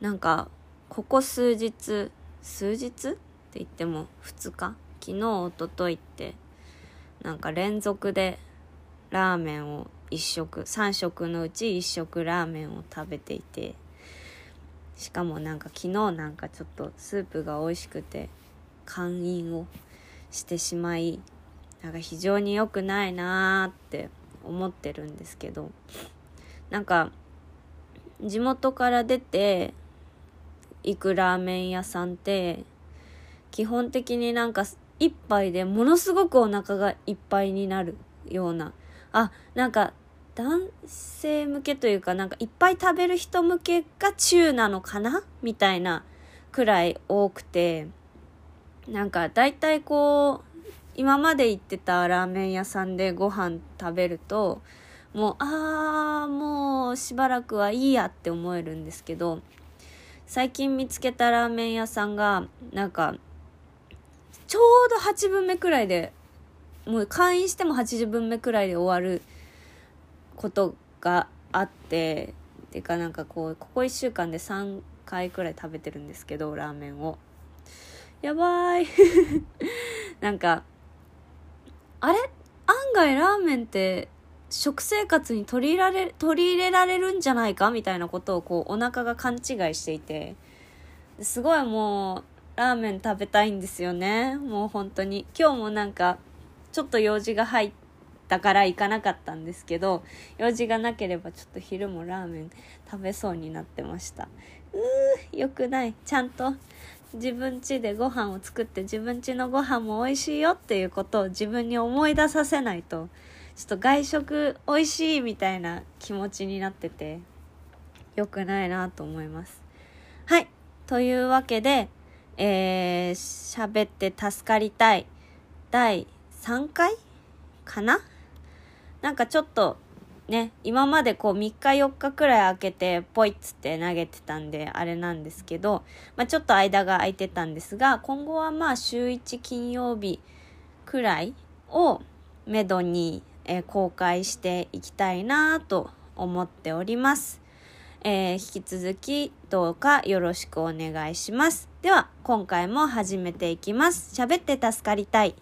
なんかここ数日数日って言っても2日？昨日おとといってなんか連続でラーメンを1食3食のうち1食ラーメンを食べていてしかもなんか昨日なんかちょっとスープが美味しくて勧飲をしてしまいなんか非常に良くないなーって思ってるんですけどなんか地元から出て行くラーメン屋さんって基本的になんか一杯でものすごくお腹がいっぱいになるような。あなんか男性向けというかなんかいっぱい食べる人向けが中なのかな？みたいなくらい多くて。なんか大体こう今まで行ってたラーメン屋さんでご飯食べるともうあーもうしばらくはいいやって思えるんですけど最近見つけたラーメン屋さんがなんかちょうど8分目くらいでもう会員しても80分目くらいで終わることがあってていうかなんかこうここ1週間で3回くらい食べてるんですけどラーメンを。やばい。なんかあれ？案外ラーメンって食生活に取り入れられ取り入れられるんじゃないかみたいなことをこうお腹が勘違いしていて。すごいもうラーメン食べたいんですよね。もう本当に。今日もなんかちょっと用事が入ったから行かなかったんですけど用事がなければちょっと昼もラーメン食べそうになってました。うーよくない。ちゃんと。自分家でご飯を作って自分家のご飯も美味しいよっていうことを自分に思い出させないと。ちょっと外食美味しいみたいな気持ちになってて良くないなと思います。はい。というわけでえー、喋って助かりたい。第3回かな？なんかちょっとね、今までこう3日4日くらい空けてポイッつって投げてたんであれなんですけど、まあ、ちょっと間が空いてたんですが、今後はまあ週1金曜日くらいをめどに、えー、公開していきたいなと思っております。えー、引き続きどうかよろしくお願いします。では、今回も始めていきます。喋って助かりたい。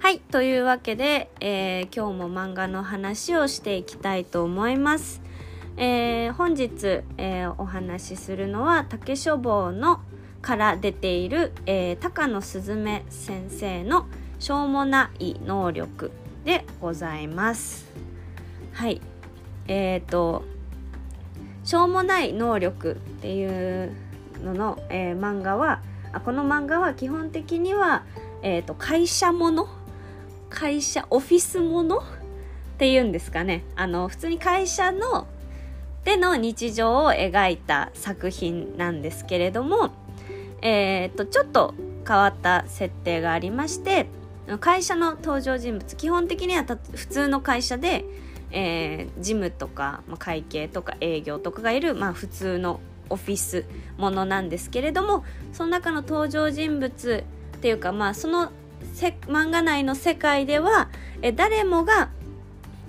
はい、というわけで、えー、今日も漫画の話をしていきたいと思います。えー、本日、えー、お話しするのは竹書房のから出ている、えー、高野すずめ先生の「しょうもない能力」でございます。はい。え、ー、と「しょうもない能力」っていうのの、えー、漫画はあこの漫画は基本的には、えーと会社もの会社オフィスものっていうんですかねあの普通に会社のでの日常を描いた作品なんですけれども、えー、っとちょっと変わった設定がありまして会社の登場人物基本的には普通の会社で、えー、事務とか、まあ、会計とか営業とかがいる、まあ、普通のオフィスものなんですけれどもその中の登場人物っていうかまあその漫画内の世界ではえ誰もが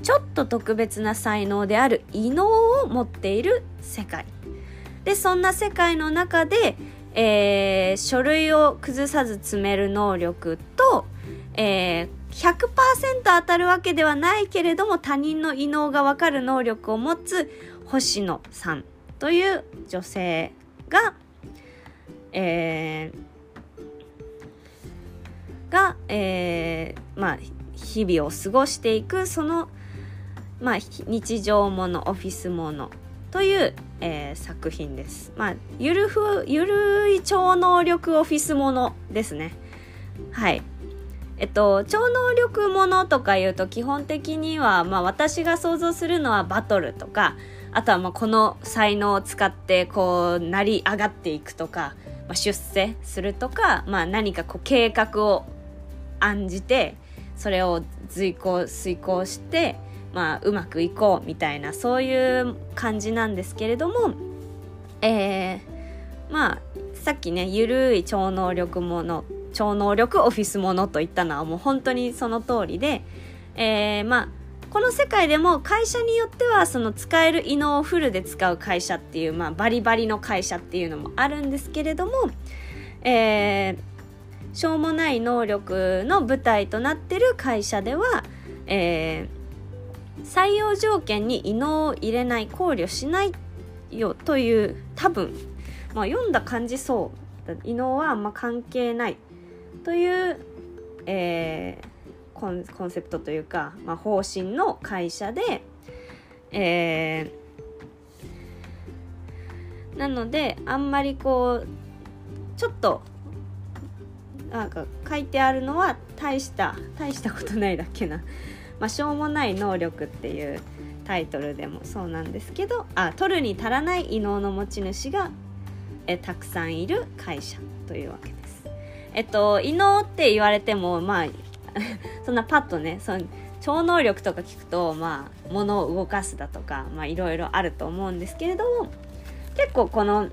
ちょっと特別な才能である異能を持っている世界。でそんな世界の中で、えー、書類を崩さず詰める能力と、えー、100%当たるわけではないけれども他人の異能がわかる能力を持つ星野さんという女性が、えー、が、えー、まあ、日々を過ごしていくその、まあ、日常ものオフィスものという、えー、作品です。まあ、ゆるふゆるい超能力オフィスものですね。はい。えっと、超能力ものとか言うと基本的には、まあ、私が想像するのはバトルとかあとはまあこの才能を使ってこう成り上がっていくとか、まあ、出世するとか、まあ、何かこう計画を案じてそれを随行遂行して、まあ、うまくいこうみたいなそういう感じなんですけれども、えー、まあさっきねゆるい超能力もの超能力オフィスものといったのはもう本当にその通りで、えー、まあこの世界でも会社によってはその使える異能をフルで使う会社っていう、まあ、バリバリの会社っていうのもあるんですけれども、えー、しょうもない能力の舞台となってる会社では、えー、採用条件に異能を入れない考慮しないよという多分、まあ、読んだ感じそう異能はあんま関係ないという、えー、コンコンセプトというか、まあ、方針の会社で、えー、なのであんまりこうちょっとなんか書いてあるのは大した大したことないだけな、まあ、しょうもない能力っていうタイトルでもそうなんですけどあ取るに足らない異能の持ち主がえたくさんいる会社というわけです。えっと異能って言われてもまあ そんなパッとねその超能力とか聞くとまあ物を動かすだとかまあいろいろあると思うんですけれども結構この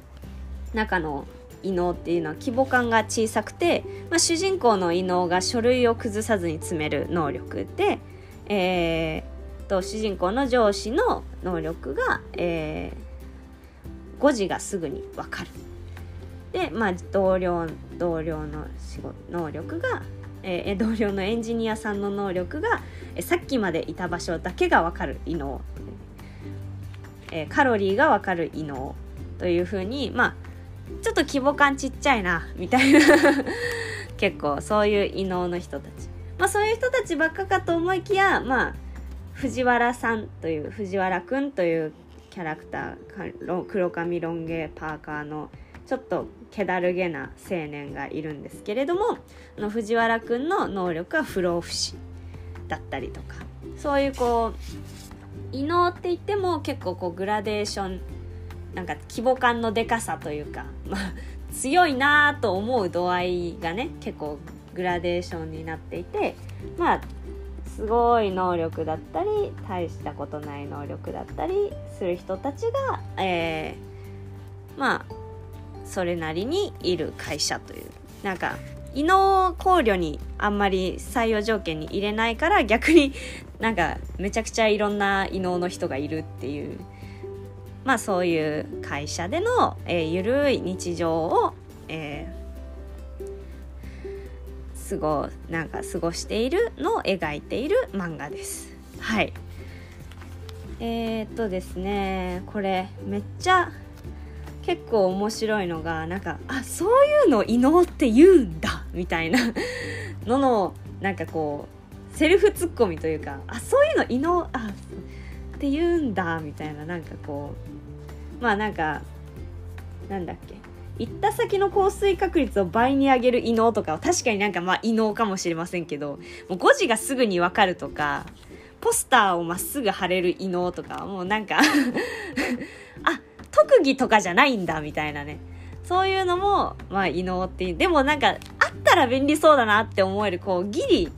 中の異能っていうのは規模感が小さくて、まあ、主人公の異能が書類を崩さずに詰める能力で、えー、と主人公の上司の能力が、えー、誤字がすぐに分かる。で、まあ、同僚同僚の仕事能力が、えー、同僚のエンジニアさんの能力が、えー、さっきまでいた場所だけが分かる異能、えー、カロリーが分かる異能というふうにまあちょっと規模感ちっちゃいなみたいな。結構そういう異能の人たち。まあそういう人たちばっかかと思いきやまあ藤原さんという藤原くんというキャラクター黒髪ロン毛パーカーのちょっと気だるげな青年がいるんですけれどもあの藤原くんの能力は不老不死だったりとかそういうこう異能って言っても結構こうグラデーションなんか規模感のでかさというか、まあ、強いなと思う度合いがね結構グラデーションになっていてまあすごい能力だったり大したことない能力だったりする人たちが、えー、まあそれなりにいる会社という。なんか異能考慮にあんまり採用条件に入れないから逆になんかめちゃくちゃいろんな異能の人がいるっていう。まあそういう会社での、えー、ゆるい日常を、えー、過ごなんか過ごしているのを描いている漫画です。はいえー、っとですねこれめっちゃ結構面白いのがなんかあそういうの異能って言うんだみたいな ののなんかこうセルフツッコミというかあそういうの異能あって言うんだみたいななんかこうまあなんかなんだっけ行った先の降水確率を倍に上げる異能とかは確かになんかまあ異能かもしれませんけどもう5時がすぐに分かるとかポスターをまっすぐ貼れる異能とかもうなんか あ特技とかじゃないんだみたいなねそういうのもまあ異能っていうでもなんかあったら便利そうだなって思えるこうギリ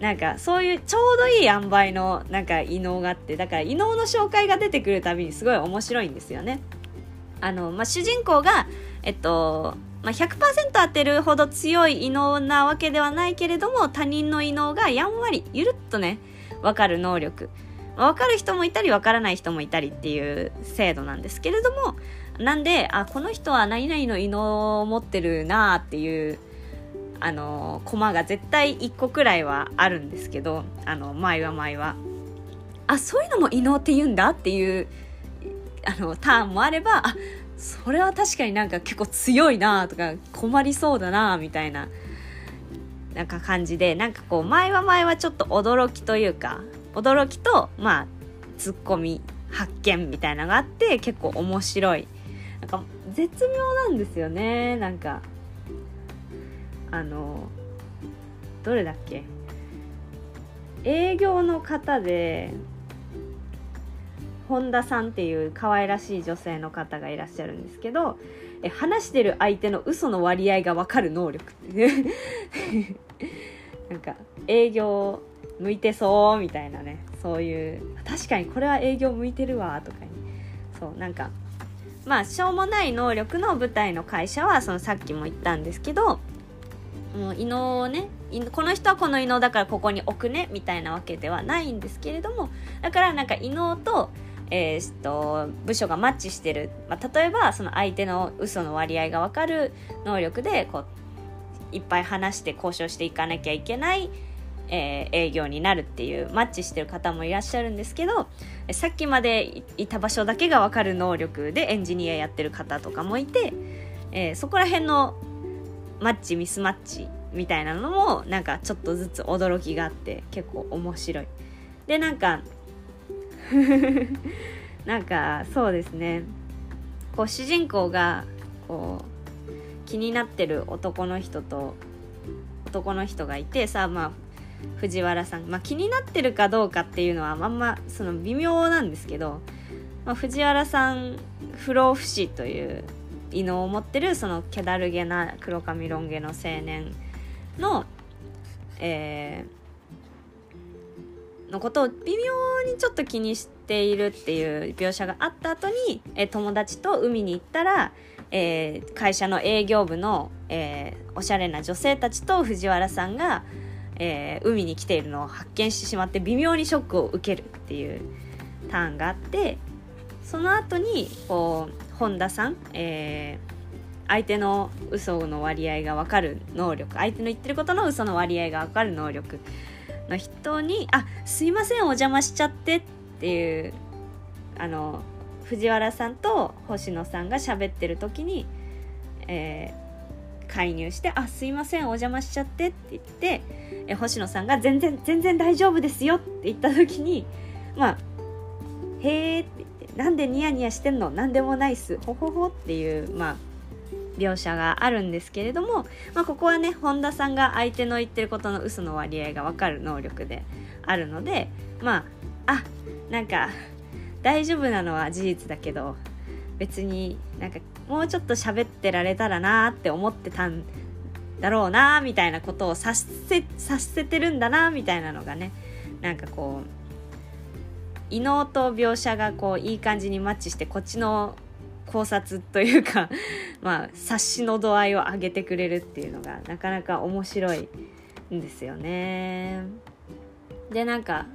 なんかそういうちょうどいい塩梅のなんか異能があってだから異能の紹介が出てくるたびにすごい面白いんですよね。あの、まあ、主人公が、えっと、まあ、100%当てるほど強い異能なわけではないけれども他人の異能がやんわりゆるっとね分かる能力。分かる人もいたり分からない人もいたりっていう制度なんですけれどもなんであこの人は何々の異能を持ってるなっていうあのコマが絶対1個くらいはあるんですけどあの前は前は。あそういうのも異能って言うんだっていうあのターンもあればあそれは確かになんか結構強いなとか困りそうだなみたいななんか感じでなんかこう前は前はちょっと驚きというか驚きとまあツッコミ発見みたいなのがあって結構面白い。なんか絶妙なんですよね。なんかあのどれだっけ？営業の方で本田さんっていう可愛らしい女性の方がいらっしゃるんですけどえ話してる相手の嘘の割合が分かる能力って なんか営業向いてそうみたいなね。そういう確かにこれは営業向いてるわとかに。そうなんかまあしょうもない能力の舞台の会社はそのさっきも言ったんですけどもう異能をねこの人はこの異能だからここに置くねみたいなわけではないんですけれどもだからなんか異能と,、えー、と部署がマッチしてる、まあ、例えばその相手の嘘の割合が分かる能力でこういっぱい話して交渉していかなきゃいけないえー、営業になるっていうマッチしてる方もいらっしゃるんですけどさっきまでいた場所だけが分かる能力でエンジニアやってる方とかもいて、えー、そこら辺のマッチミスマッチみたいなのもなんかちょっとずつ驚きがあって結構面白い。でなんか なんかそうですね。こう主人公がこう気になってる男の人と男の人がいてさあまあ藤原さん、まあ、気になってるかどうかっていうのはあんまその微妙なんですけど、まあ、藤原さん不老不死という異能を持ってるその気だるげな黒髪ロン毛の青年の、えー、のことを微妙にちょっと気にしているっていう描写があった後に、え、友達と海に行ったら、えー、会社の営業部の、えー、おしゃれな女性たちと藤原さんがえー、海に来ているのを発見してしまって微妙にショックを受けるっていうターンがあってその後にこう本田さん、え、相手の嘘の割合が分かる能力相手の言ってることの嘘の割合が分かる能力の人に「あすいませんお邪魔しちゃって」っていうあの藤原さんと星野さんが喋ってる時に、えー、介入して「あすいませんお邪魔しちゃって」って言ってえ星野さんが全然「全然大丈夫ですよ」って言った時にまあ「へえ」って言って「なんでニヤニヤしてんの？なんでもないっす。ほほほ」っていうまあ描写があるんですけれども、まあ、ここはね本田さんが相手の言ってることの嘘の割合が分かる能力であるのでまああなんか大丈夫なのは事実だけど別になんかもうちょっと喋ってられたらなって思ってたんだろうなみたいなことをさせさせてるんだなみたいなのがねなんかこう異能と描写がこういい感じにマッチしてこっちの考察というか まあ察しの度合いを上げてくれるっていうのがなかなか面白いんですよね。でなんか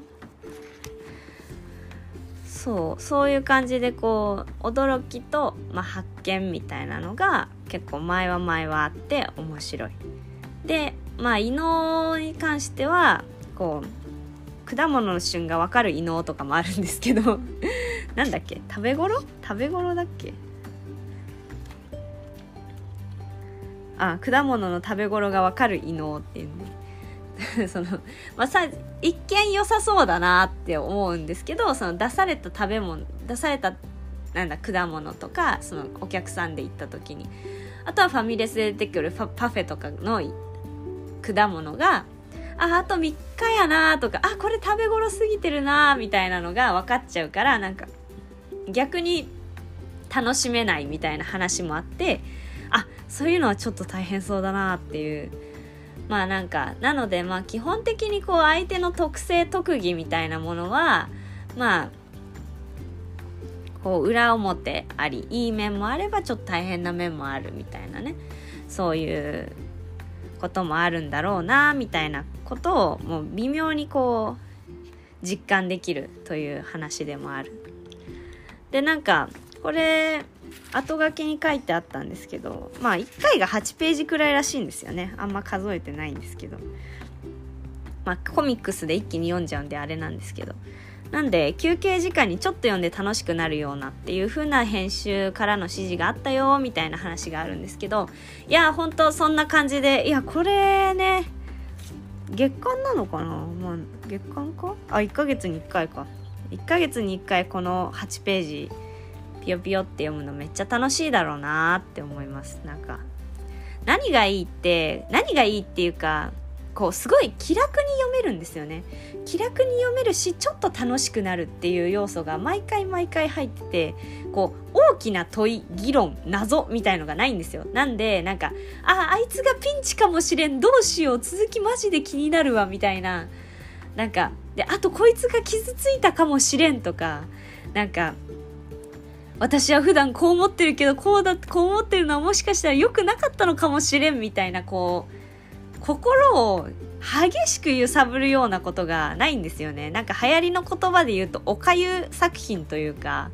そうそういう感じでこう驚きと、まあ、発見みたいなのが結構前は前はあって面白い。でまあ異能に関してはこう果物の旬が分かる異能とかもあるんですけど。なんだっけ？食べ頃？食べ頃だっけ？あ果物の食べ頃が分かる異能っていうね。その、まあ、さ一見良さそうだなって思うんですけどその出された食べ物出されたなんだ果物とかそのお客さんで行った時に。あとはファミレスで出てくるパフェとかの果物がああと3日やなとかあこれ食べ頃過ぎてるなみたいなのが分かっちゃうからなんか逆に楽しめないみたいな話もあってあそういうのはちょっと大変そうだなっていう。まあなんかなのでまあ基本的にこう相手の特性特技みたいなものはまあこう裏表ありいい面もあればちょっと大変な面もあるみたいなね。そういうこともあるんだろうなみたいなことをもう微妙にこう実感できるという話でもある。でなんかこれ後書きに書いてあったんですけどまあ1回が8ページくらいらしいんですよね。あんま数えてないんですけど。まあコミックスで一気に読んじゃうんであれなんですけど。なんで休憩時間にちょっと読んで楽しくなるようなっていう風な編集からの指示があったよみたいな話があるんですけどいや本当そんな感じでいやこれね月間なのかな？まあ月間か？あ1ヶ月に1回か。1ヶ月に1回この8ページピヨピヨって読むのめっちゃ楽しいだろうなって思います。なんか何がいいって何がいいっていうかこうすごい気楽に読めるんですよね。気楽に読めるしちょっと楽しくなるっていう要素が毎回毎回入っててこう大きな問い議論謎みたいのがないんですよ。なんでなんかああいつがピンチかもしれんどうしよう続きマジで気になるわみたいな。なんかであとこいつが傷ついたかもしれんとかなんか私は普段こう思ってるけどこうだこう思ってるのはもしかしたら良くなかったのかもしれんみたいなこう心を激しく揺さぶるようなことがないんですよねなんか流行りの言葉で言うとおかゆ作品というか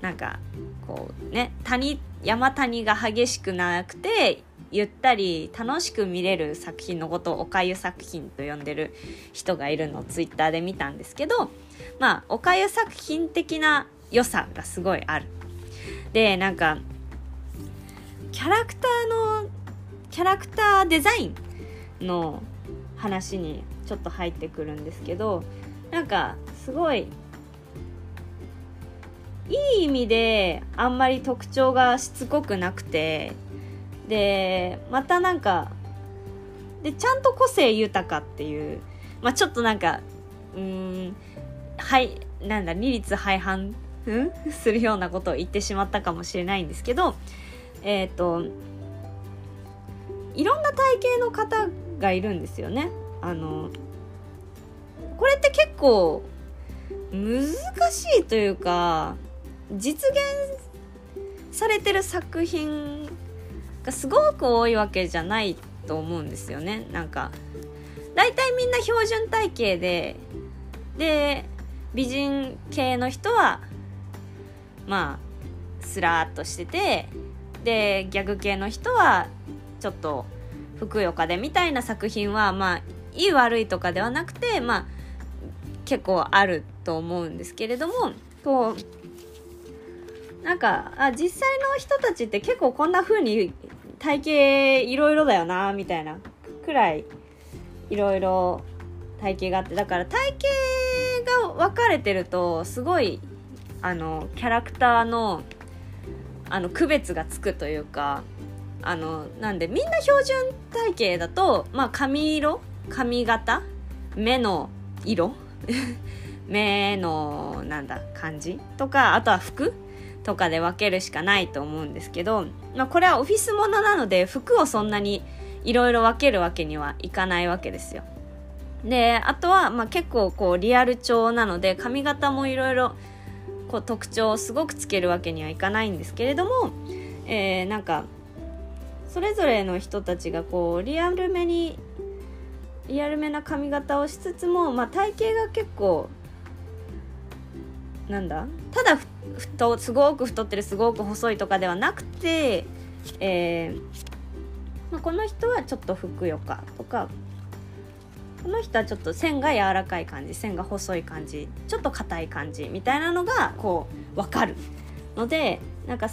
なんかこうね谷山谷が激しくなくてゆったり楽しく見れる作品のことをおかゆ作品と呼んでる人がいるのをツイッターで見たんですけどまあおかゆ作品的な良さがすごいある。でなんかキャラクターのキャラクターデザインの話にちょっと入ってくるんですけどなんかすごいいい意味であんまり特徴がしつこくなくてでまたなんかでちゃんと個性豊かっていうまあちょっとなんかうんはいなんだ利率廃反、うん、するようなことを言ってしまったかもしれないんですけどえっ、ー、といろんな体型の方がいるんですよね。あのこれって結構難しいというか実現されてる作品がすごく多いわけじゃないと思うんですよねなんか大体みんな標準体型でで美人系の人はまあスラーっとしててでギャグ系の人はちょっとふくよかでみたいな作品はまあいい悪いとかではなくてまあ結構あると思うんですけれどもこうなんかあ実際の人たちって結構こんな風に体型いろいろだよなみたいなくらいいろいろ体型があってだから体型が分かれてるとすごいあのキャラクターのあの区別がつくというかあのなんでみんな標準体型だと、まあ、髪色髪型目の色 目のなんだ感じとかあとは服とかで分けるしかないと思うんですけど、まあ、これはオフィスものなので服をそんなにいろいろ分けるわけにはいかないわけですよ。であとは、まあ、結構こうリアル調なので髪型もいろいろ特徴をすごくつけるわけにはいかないんですけれども、えー、なんかそれぞれの人たちがこうリアルめにリアルめな髪型をしつつも、まあ、体型が結構なんだただ太すごく太ってるすごく細いとかではなくて、えーまあ、この人はちょっとふくよかとかこの人はちょっと線が柔らかい感じ線が細い感じちょっと硬い感じみたいなのがこう分かるのでなんか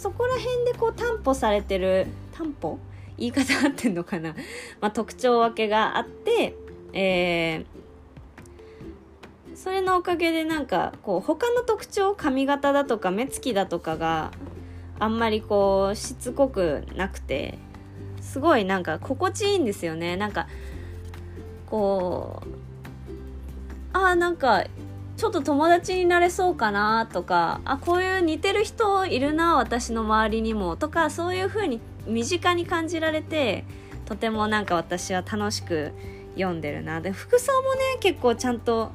そこら辺でこう担保されてる担保？言い方合ってんのかな、まあ、特徴分けがあって、えー、それのおかげでなんかこう他の特徴髪型だとか目つきだとかがあんまりこうしつこくなくてすごいなんか心地いいんですよね。なんかこうあーなんかちょっと友達になれそうかなとかあこういう似てる人いるな私の周りにもとかそういう風に身近に感じられてとてもなんか私は楽しく読んでるな。で服装もね結構ちゃんと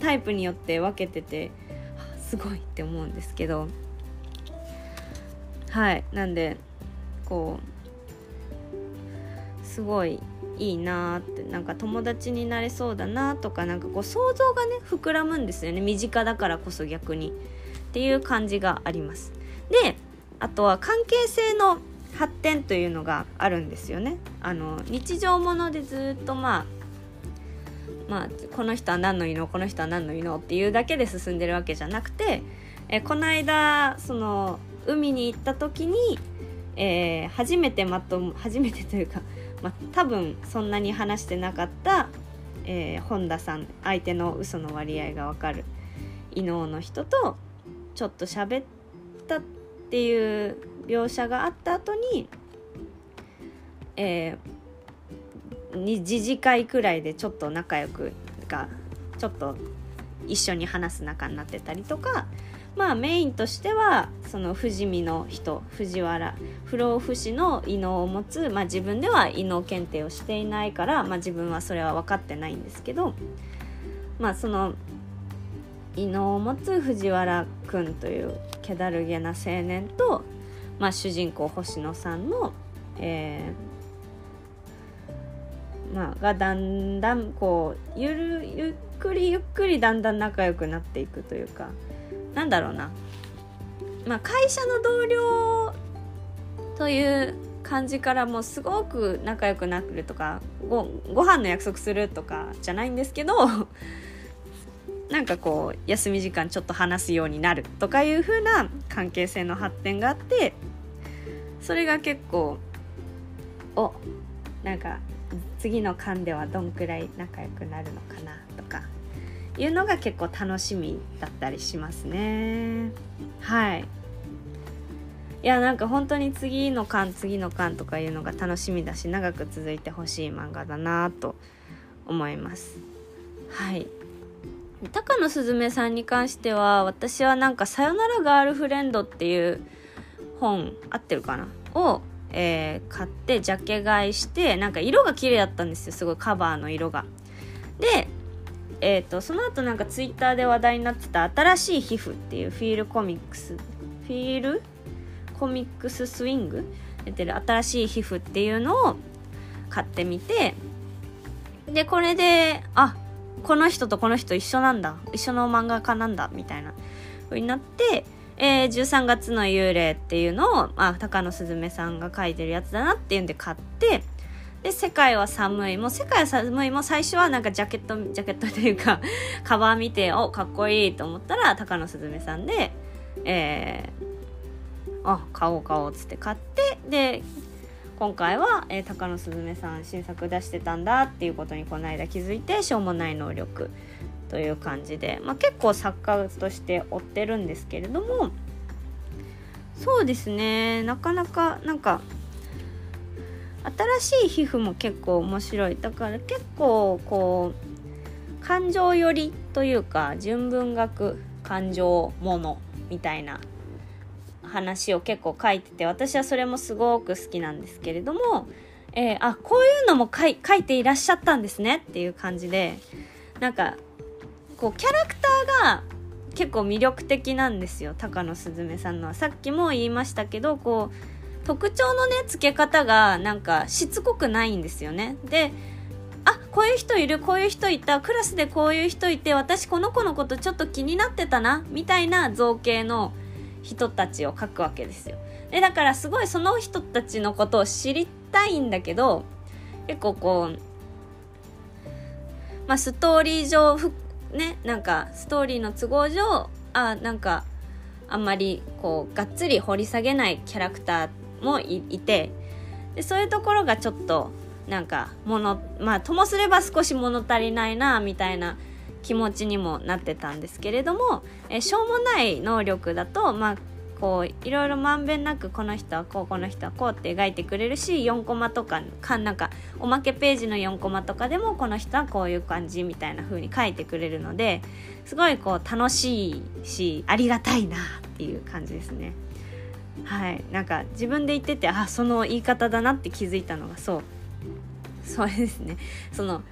タイプによって分けててすごいって思うんですけど。はい。なんでこうすごいいいなってなんか友達になれそうだなとかなんかこう想像がね膨らむんですよね。身近だからこそ逆にっていう感じがあります。であとは関係性の発展というのがあるんですよね。あの日常ものでずっとまあまあこの人は何の異能この人は何の異能っていうだけで進んでるわけじゃなくてえこの間その海に行った時に、えー、初めてまと初めてというかまあ、多分そんなに話してなかった、えー、本田さん相手の嘘の割合が分かる伊能の人とちょっと喋ったっていう描写があった後に、えー、二次会くらいでちょっと仲良くがちょっと一緒に話す仲になってたりとかまあメインとしてはその富士見の人藤原不老不死の異能を持つ、まあ、自分では異能検定をしていないから、まあ、自分はそれは分かってないんですけどまあその異能を持つ藤原君という気だるげな青年と、まあ、主人公星野さんの、えまあ、がだんだんこうゆるゆっくりゆっくりだんだん仲良くなっていくというかなんだろうな、まあ、会社の同僚という感じからもうすごく仲良くなるとかごご飯の約束するとかじゃないんですけど なんかこう休み時間ちょっと話すようになるとかいう風な関係性の発展があってそれが結構おなんか次の間ではどんくらい仲良くなるのかなとか。いうのが結構楽しみだったりしますね。はい。いやなんか本当に次の巻次の巻とかいうのが楽しみだし長く続いてほしい漫画だなと思います。はい。高野すずめさんに関しては私はなんか「さよならガールフレンド」っていう本合ってるかな？を、えー、買ってジャケ買いしてなんか色が綺麗だったんですよすごいカバーの色が。でえーと、その後なんかツイッターで話題になってた「新しい皮膚」っていうフィールコミックスフィール？コミックススイング？出てる新しい皮膚っていうのを買ってみてでこれであこの人とこの人一緒なんだ一緒の漫画家なんだみたいな風になって、えー、13月の幽霊っていうのを、まあ、高野すずめさんが書いてるやつだなっていうんで買ってで、世界は寒い。もう世界は寒いも最初はなんかジャケット、ジャケットというか カバー見て、お、かっこいいと思ったら、高野すずめさんで、えー、あ、買おう買おうっつって買って、で、今回は、えー、高野すずめさん新作出してたんだっていうことにこの間気づいてしょうもない能力という感じで、まあ、結構作家として追ってるんですけれどもそうですねなかなかなんか新しい皮膚も結構面白い。だから結構こう感情寄りというか純文学感情ものみたいな話を結構書いてて私はそれもすごく好きなんですけれども、えー、あこういうのも書い書いていらっしゃったんですねっていう感じでなんかこうキャラクターが結構魅力的なんですよ高野すずめさんのは。さっきも言いましたけどこう特徴のね付け方がなんかしつこくないんですよねであこういう人いるこういう人いたクラスでこういう人いて私この子のことちょっと気になってたなみたいな造形の人たちを書くわけですよ。でだからすごいその人たちのことを知りたいんだけど結構こうまあストーリー上ねなんかストーリーの都合上あなんかあんまりこうがっつり掘り下げないキャラクターってもいてでそういうところがちょっとなんかものまあともすれば少し物足りないなみたいな気持ちにもなってたんですけれども、えしょうもない能力だとまあこういろいろまんべんなくこの人はこうこの人はこうって描いてくれるし4コマとかかなんかおまけページの4コマとかでもこの人はこういう感じみたいな風に書いてくれるのですごいこう楽しいしありがたいなっていう感じですね。はい。なんか自分で言っててあその言い方だなって気づいたのがそう。それですね。その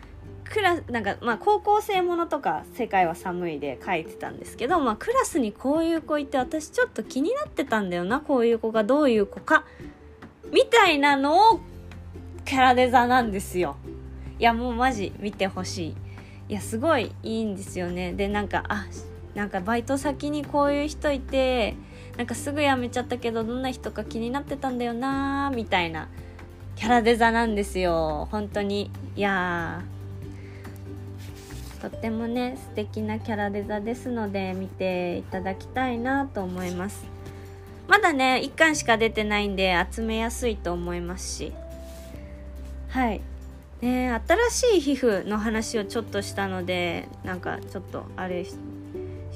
クラなんかまあ高校生ものとか「世界は寒い」で書いてたんですけど、まあ、クラスにこういう子いて私ちょっと気になってたんだよなこういう子がどういう子かみたいなのをキャラデザなんですよ。いやもうマジ見てほしい。いやすごいいいんですよね。でなんかあなんかバイト先にこういう人いてなんかすぐ辞めちゃったけどどんな人か気になってたんだよなみたいなキャラデザなんですよ。本当に。いやとってもね素敵なキャラデザですので見ていただきたいなと思います。まだね1巻しか出てないんで集めやすいと思いますし。はい。ね新しい皮膚の話をちょっとしたのでなんかちょっとあれし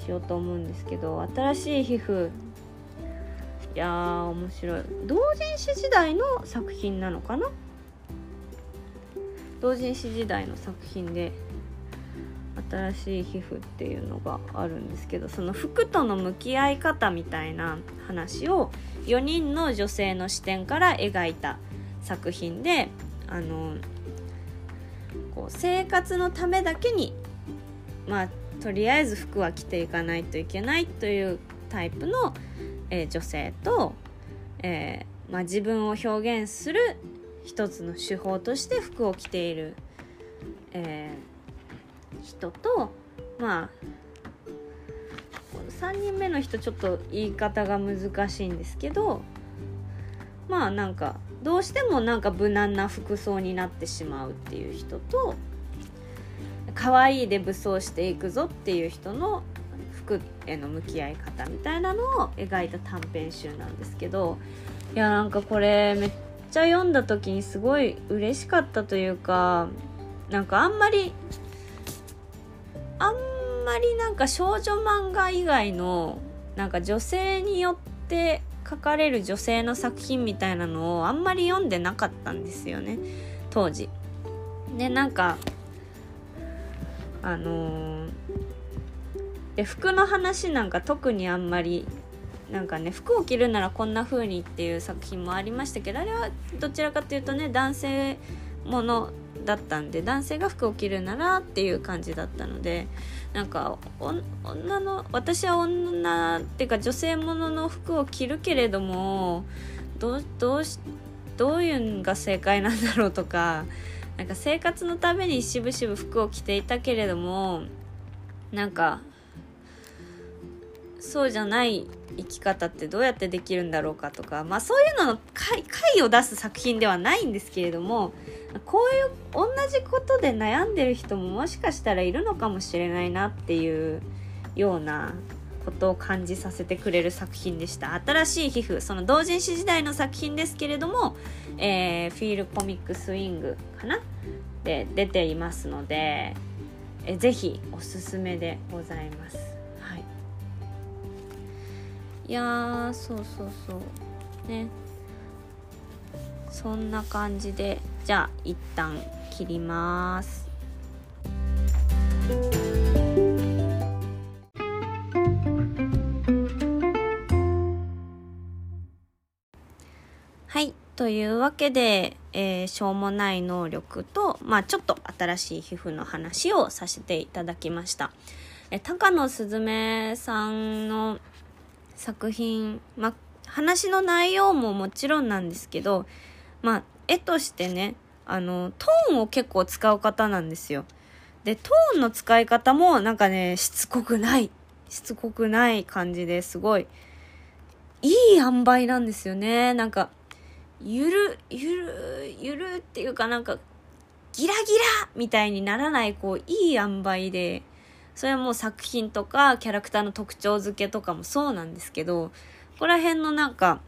ようと思うんですけど新しい皮膚いやー面白い。同人誌時代の作品なのかな？同人誌時代の作品で新しい皮膚っていうのがあるんですけどその服との向き合い方みたいな話を4人の女性の視点から描いた作品であのこう生活のためだけにまあとりあえず服は着ていかないといけないというタイプの、えー、女性と、えー、まあ、自分を表現する一つの手法として服を着ているえー、人とまあ3人目の人ちょっと言い方が難しいんですけどまあなんかどうしてもなんか無難な服装になってしまうっていう人と可愛いで武装していくぞっていう人の服への向き合い方みたいなのを描いた短編集なんですけどいやなんかこれめっちゃ読んだ時にすごい嬉しかったというかなんかあんまりあんまりなんか少女漫画以外のなんか女性によって書かれる女性の作品みたいなのをあんまり読んでなかったんですよね当時。でなんかあのー、で服の話なんか特にあんまりなんかね服を着るならこんな風にっていう作品もありましたけどあれはどちらかというとね男性ものだったんで男性が服を着るならっていう感じだったのでなんか女の私は女っていうか女性ものの服を着るけれどもどうどうしどういうのが正解なんだろうとかなんか生活のためにしぶしぶ服を着ていたけれどもなんかそうじゃない生き方ってどうやってできるんだろうかとかまあそういうのの解を出す作品ではないんですけれどもこういう同じことで悩んでる人ももしかしたらいるのかもしれないなっていうようなことを感じさせてくれる作品でした。新しい皮膚その同人誌時代の作品ですけれども、えー、フィールコミックスイングかな？で出ていますので、えー、ぜひおすすめでございます。いやそうそうそう。ね。そんな感じでじゃあ一旦切ります。はい。というわけで、えー、しょうもない能力と、まあ、ちょっと新しい皮膚の話をさせていただきました。え高野すずめさんの作品、まあ、話の内容ももちろんなんですけど、まあ、絵としてね、あの、トーンを結構使う方なんですよ。で、トーンの使い方もなんかね、しつこくない、しつこくない感じですごい、いい塩梅なんですよね。なんか、ゆる、ゆる、ゆるっていうかなんか、ギラギラみたいにならない、こう、いい塩梅で、それはもう作品とか、キャラクターの特徴付けとかもそうなんですけど、ここら辺のなんか、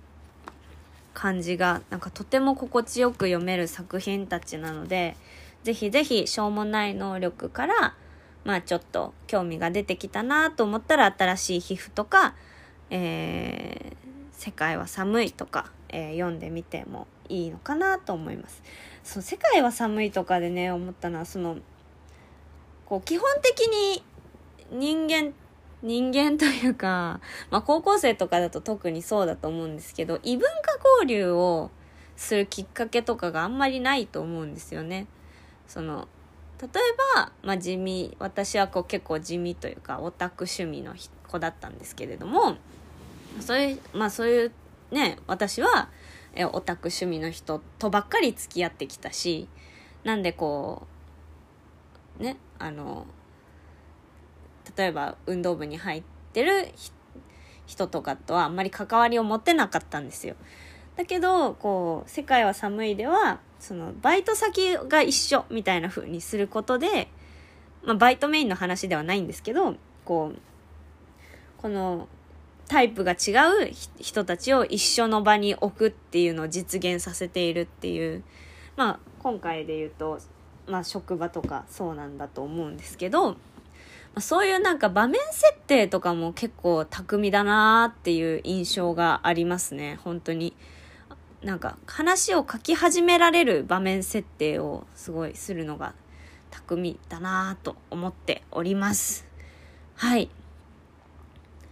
感じがなんかとても心地よく読める作品たちなのでぜひぜひしょうもない能力からまあちょっと興味が出てきたなと思ったら新しい皮膚とか、えー、世界は寒いとか、えー、読んでみてもいいのかなと思います。そう世界は寒いとかでね思ったのはそのこう基本的に人間人間というか、まあ高校生とかだと特にそうだと思うんですけど、異文化交流をするきっかけとかがあんまりないと思うんですよね。その、例えば、まあ地味、私はこう結構地味というかオタク趣味の子だったんですけれども、そういう、まあそういうね、私はえオタク趣味の人とばっかり付き合ってきたし、なんでこう、ね、あの、例えば運動部に入ってる人とかとはあんまり関わりを持ってなかったんですよ。だけど、こう、世界は寒いでは、その、バイト先が一緒みたいな風にすることで、まあ、バイトメインの話ではないんですけど、こう、この、タイプが違う人たちを一緒の場に置くっていうのを実現させているっていう、まあ、今回で言うと、まあ、職場とかそうなんだと思うんですけど、そういうなんか場面設定とかも結構巧みだなっていう印象がありますね、本当に。なんか話を書き始められる場面設定をすごいするのが巧みだなと思っております。はい。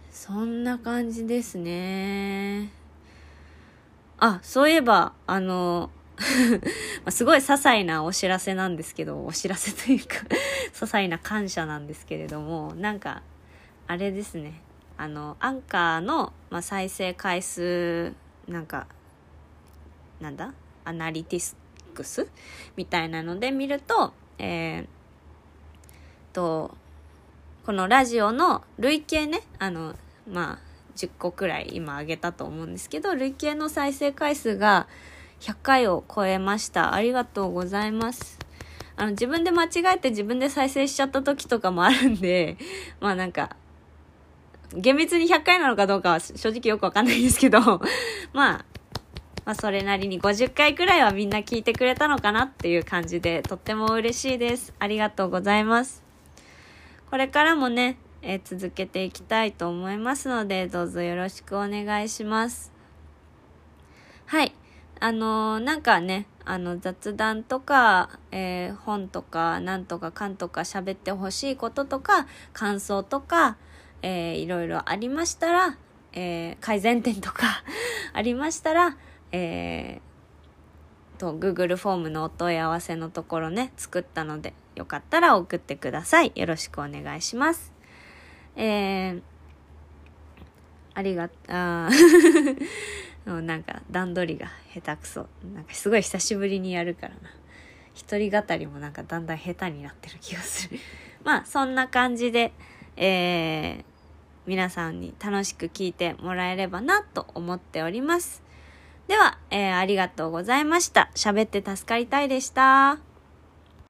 そんな感じですね。あ、そういえば、あの、すごい些細なお知らせなんですけど、お知らせというか 些細な感謝なんですけれども、なんか、あれですね。あの、アンカーの、まあ、再生回数、なんか、なんだ？アナリティクス？みたいなので見ると、えー、と、このラジオの累計ね、あの、まあ、10個くらい今上げたと思うんですけど、累計の再生回数が100回を超えました。ありがとうございます。あの、自分で間違えて自分で再生しちゃった時とかもあるんで、まあなんか、厳密に100回なのかどうかは正直よくわかんないですけど、まあ、まあそれなりに50回くらいはみんな聞いてくれたのかなっていう感じで、とっても嬉しいです。ありがとうございます。これからもね、え、続けていきたいと思いますので、どうぞよろしくお願いします。はい。あの、なんかね、あの雑談とか、えー、本とか、なんとかかんとか喋ってほしいこととか、感想とか、えー、いろいろありましたら、えー、改善点とか ありましたら、えー、と、Google フォームのお問い合わせのところね、作ったので、よかったら送ってください。よろしくお願いします。えー、ありが、あもう なんか段取りが下手くそ。なんかすごい久しぶりにやるからな。一人語りもなんかだんだん下手になってる気がする。まあそんな感じで、えー、皆さんに楽しく聞いてもらえればなと思っております。では、えー、ありがとうございました。喋って助かりたいでした。